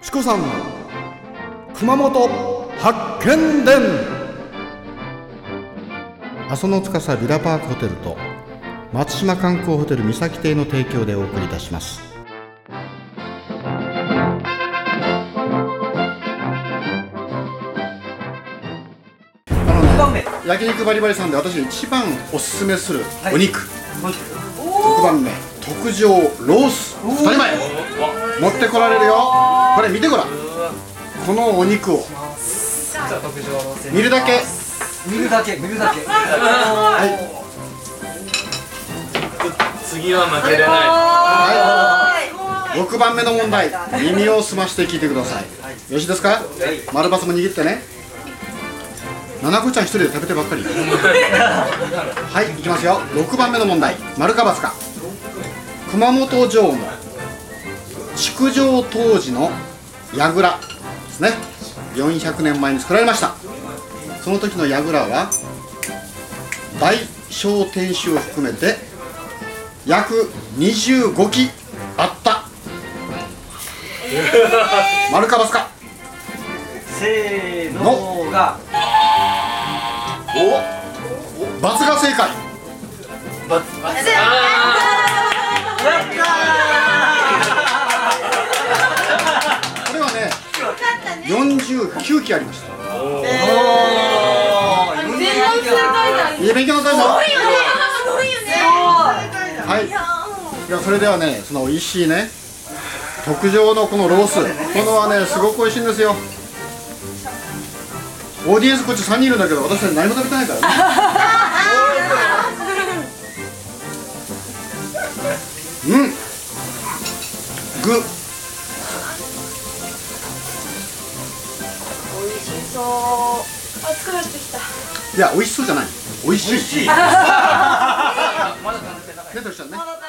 チコさん熊本発見伝。阿蘇の司ビラパークホテルと松島観光ホテル三崎邸の提供でお送りいたします。焼肉バリバリさんで私一番おすすめするお肉、6番目特上ロース。2人前持ってこられるよ。これ見てごらん。このお肉を。見るだけ。見るだけ。見るだけ。はい。次は負けれない。はい、6番目の問題。耳を澄まして聞いてください。よろしいですか？丸バスも握ってね。七子ちゃん一人で食べてばっかり。はいいきますよ。6番目の問題。丸かバスか。熊本城の築城当時の櫓ですね。400年前に作られました。その時の櫓は大小天守を含めて約25基あった。丸かバスか。せーのが。お。バツが正解。こ49基ありました。おー。いい勉強のためのすごいよね。はい。いやそれではねその美味しいね特上のこのロース。このはねすごく美味しいんですよ。オーディエンスこっち3人いるんだけど私たち何も食べてないからね。うん。具美とてきた。いや美味しそうじゃない。美味しい美味し い。まだい